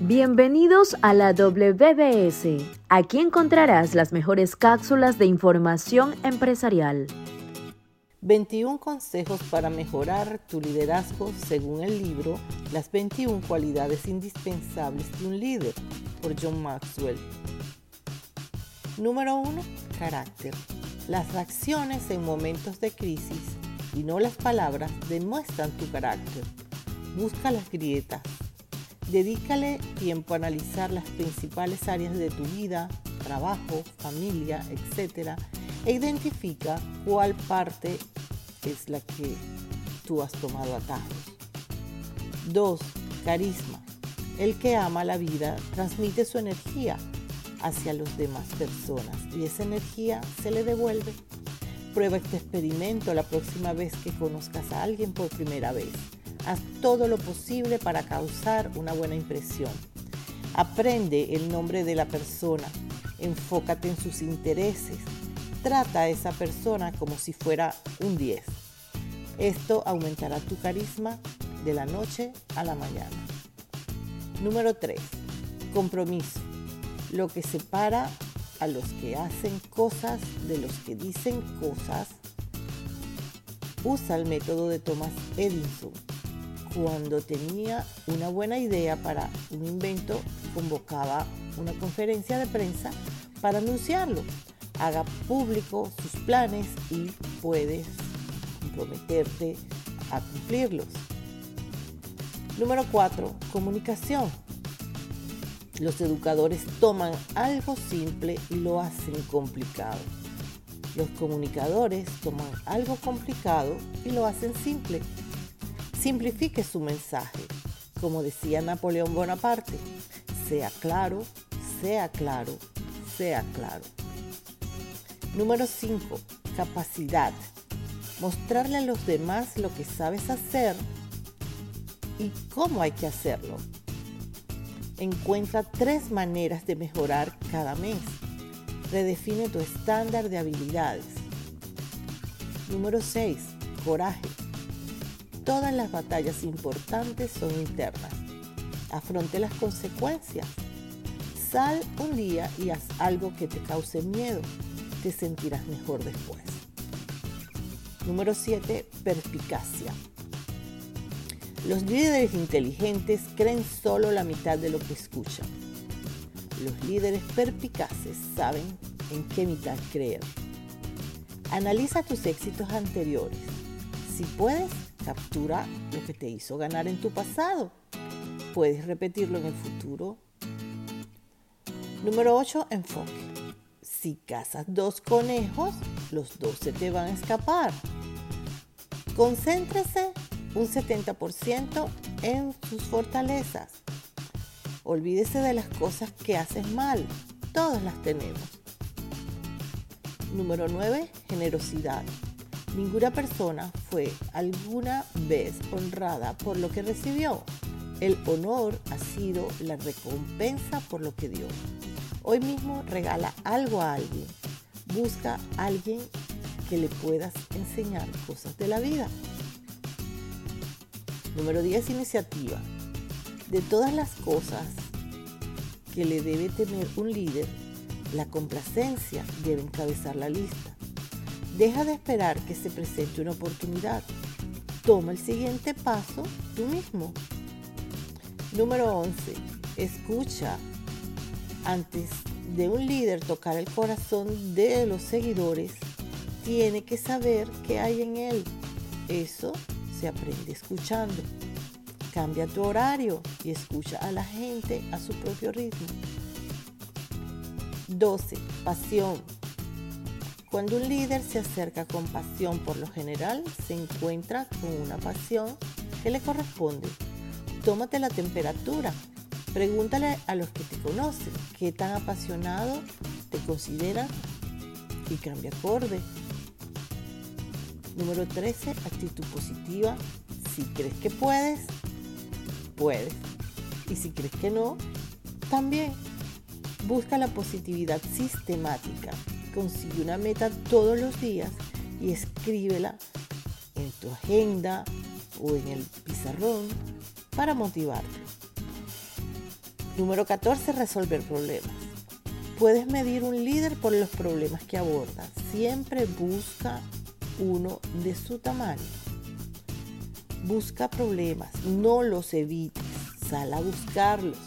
Bienvenidos a la WBS. Aquí encontrarás las mejores cápsulas de información empresarial. 21 consejos para mejorar tu liderazgo según el libro Las 21 cualidades indispensables de un líder por John Maxwell. Número 1. Carácter. Las reacciones en momentos de crisis y no las palabras demuestran tu carácter. Busca las grietas, Dedícale tiempo a analizar las principales áreas de tu vida, trabajo, familia, etc. E identifica cuál parte es la que tú has tomado atajos. 2. Carisma. El que ama la vida transmite su energía hacia las demás personas y esa energía se le devuelve. Prueba este experimento la próxima vez que conozcas a alguien por primera vez. Haz todo lo posible para causar una buena impresión. Aprende el nombre de la persona. Enfócate en sus intereses. Trata a esa persona como si fuera un 10. Esto aumentará tu carisma de la noche a la mañana. Número 3. Compromiso. Lo que separa a los que hacen cosas de los que dicen cosas. Usa el método de Thomas Edison cuando tenía una buena idea para un invento, convocaba una conferencia de prensa para anunciarlo. Haga público sus planes y puedes comprometerte a cumplirlos. Número 4. Comunicación. Los educadores toman algo simple y lo hacen complicado. Los comunicadores toman algo complicado y lo hacen simple. Simplifique su mensaje. Como decía Napoleón Bonaparte, sea claro, sea claro, sea claro. Número 5. Capacidad. Mostrarle a los demás lo que sabes hacer y cómo hay que hacerlo. Encuentra tres maneras de mejorar cada mes. Redefine tu estándar de habilidades. Número 6. Coraje Todas las batallas importantes son internas. Afronte las consecuencias. Sal un día y haz algo que te cause miedo. Te sentirás mejor después. Número 7. Perspicacia. Los líderes inteligentes creen solo la mitad de lo que escuchan. Los líderes perspicaces saben en qué mitad creer. Analiza tus éxitos anteriores. Si puedes, Captura lo que te hizo ganar en tu pasado. Puedes repetirlo en el futuro. Número 8. Enfoque. Si cazas dos conejos, los dos se te van a escapar. Concéntrese un 70% en sus fortalezas. Olvídese de las cosas que haces mal. Todas las tenemos. Número 9. Generosidad. Ninguna persona fue alguna vez honrada por lo que recibió. El honor ha sido la recompensa por lo que dio. Hoy mismo regala algo a alguien. Busca a alguien que le puedas enseñar cosas de la vida. Número 10. Iniciativa. De todas las cosas que le debe tener un líder, la complacencia debe encabezar la lista. Deja de esperar que se presente una oportunidad. Toma el siguiente paso tú mismo. Número 11. Escucha. Antes de un líder tocar el corazón de los seguidores, tiene que saber qué hay en él. Eso se aprende escuchando. Cambia tu horario y escucha a la gente a su propio ritmo. 12. Pasión. Cuando un líder se acerca con pasión, por lo general se encuentra con una pasión que le corresponde. Tómate la temperatura. Pregúntale a los que te conocen qué tan apasionado te consideran y cambia acorde. Número 13, actitud positiva. Si crees que puedes, puedes. Y si crees que no, también. Busca la positividad sistemática consigue una meta todos los días y escríbela en tu agenda o en el pizarrón para motivarte. Número 14, resolver problemas. Puedes medir un líder por los problemas que aborda. Siempre busca uno de su tamaño. Busca problemas, no los evites, sal a buscarlos.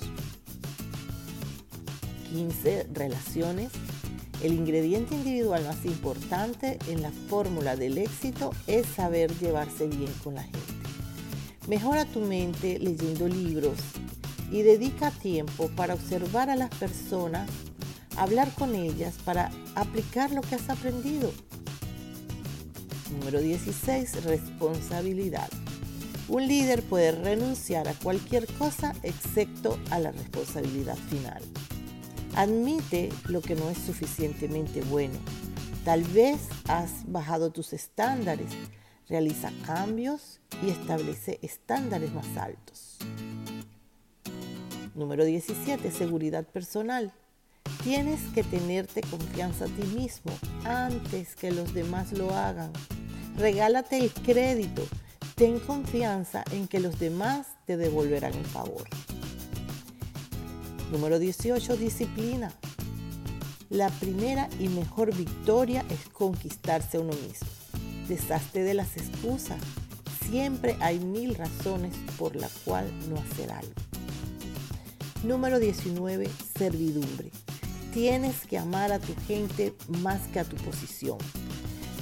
15. Relaciones. El ingrediente individual más importante en la fórmula del éxito es saber llevarse bien con la gente. Mejora tu mente leyendo libros y dedica tiempo para observar a las personas, hablar con ellas para aplicar lo que has aprendido. Número 16. Responsabilidad. Un líder puede renunciar a cualquier cosa excepto a la responsabilidad final. Admite lo que no es suficientemente bueno. Tal vez has bajado tus estándares. Realiza cambios y establece estándares más altos. Número 17. Seguridad personal. Tienes que tenerte confianza a ti mismo antes que los demás lo hagan. Regálate el crédito Ten confianza en que los demás te devolverán el favor. Número 18. Disciplina. La primera y mejor victoria es conquistarse a uno mismo. Deshazte de las excusas. Siempre hay mil razones por la cual no hacer algo. Número 19. Servidumbre. Tienes que amar a tu gente más que a tu posición.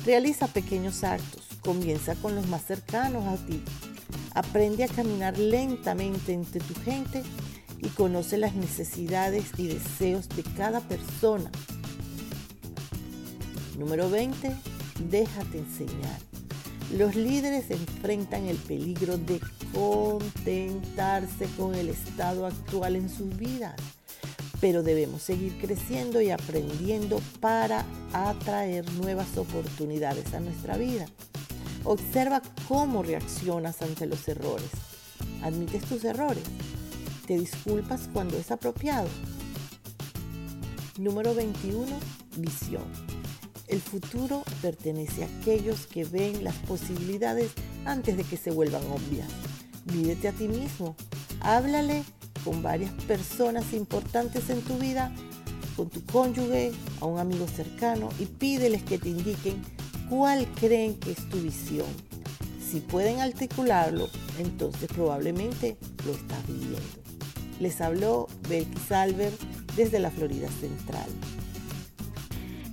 Realiza pequeños actos Comienza con los más cercanos a ti. Aprende a caminar lentamente entre tu gente y conoce las necesidades y deseos de cada persona. Número 20. Déjate enseñar. Los líderes enfrentan el peligro de contentarse con el estado actual en sus vidas, pero debemos seguir creciendo y aprendiendo para atraer nuevas oportunidades a nuestra vida. Observa cómo reaccionas ante los errores. Admites tus errores. Te disculpas cuando es apropiado. Número 21. Visión. El futuro pertenece a aquellos que ven las posibilidades antes de que se vuelvan obvias. Mídete a ti mismo. Háblale con varias personas importantes en tu vida, con tu cónyuge, a un amigo cercano y pídeles que te indiquen cuál creen que es tu visión. Si pueden articularlo, entonces probablemente lo estás viviendo. Les habló Belkis Albert desde la Florida Central.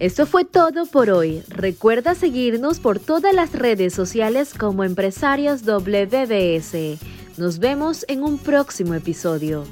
Esto fue todo por hoy. Recuerda seguirnos por todas las redes sociales como Empresarios WBS. Nos vemos en un próximo episodio.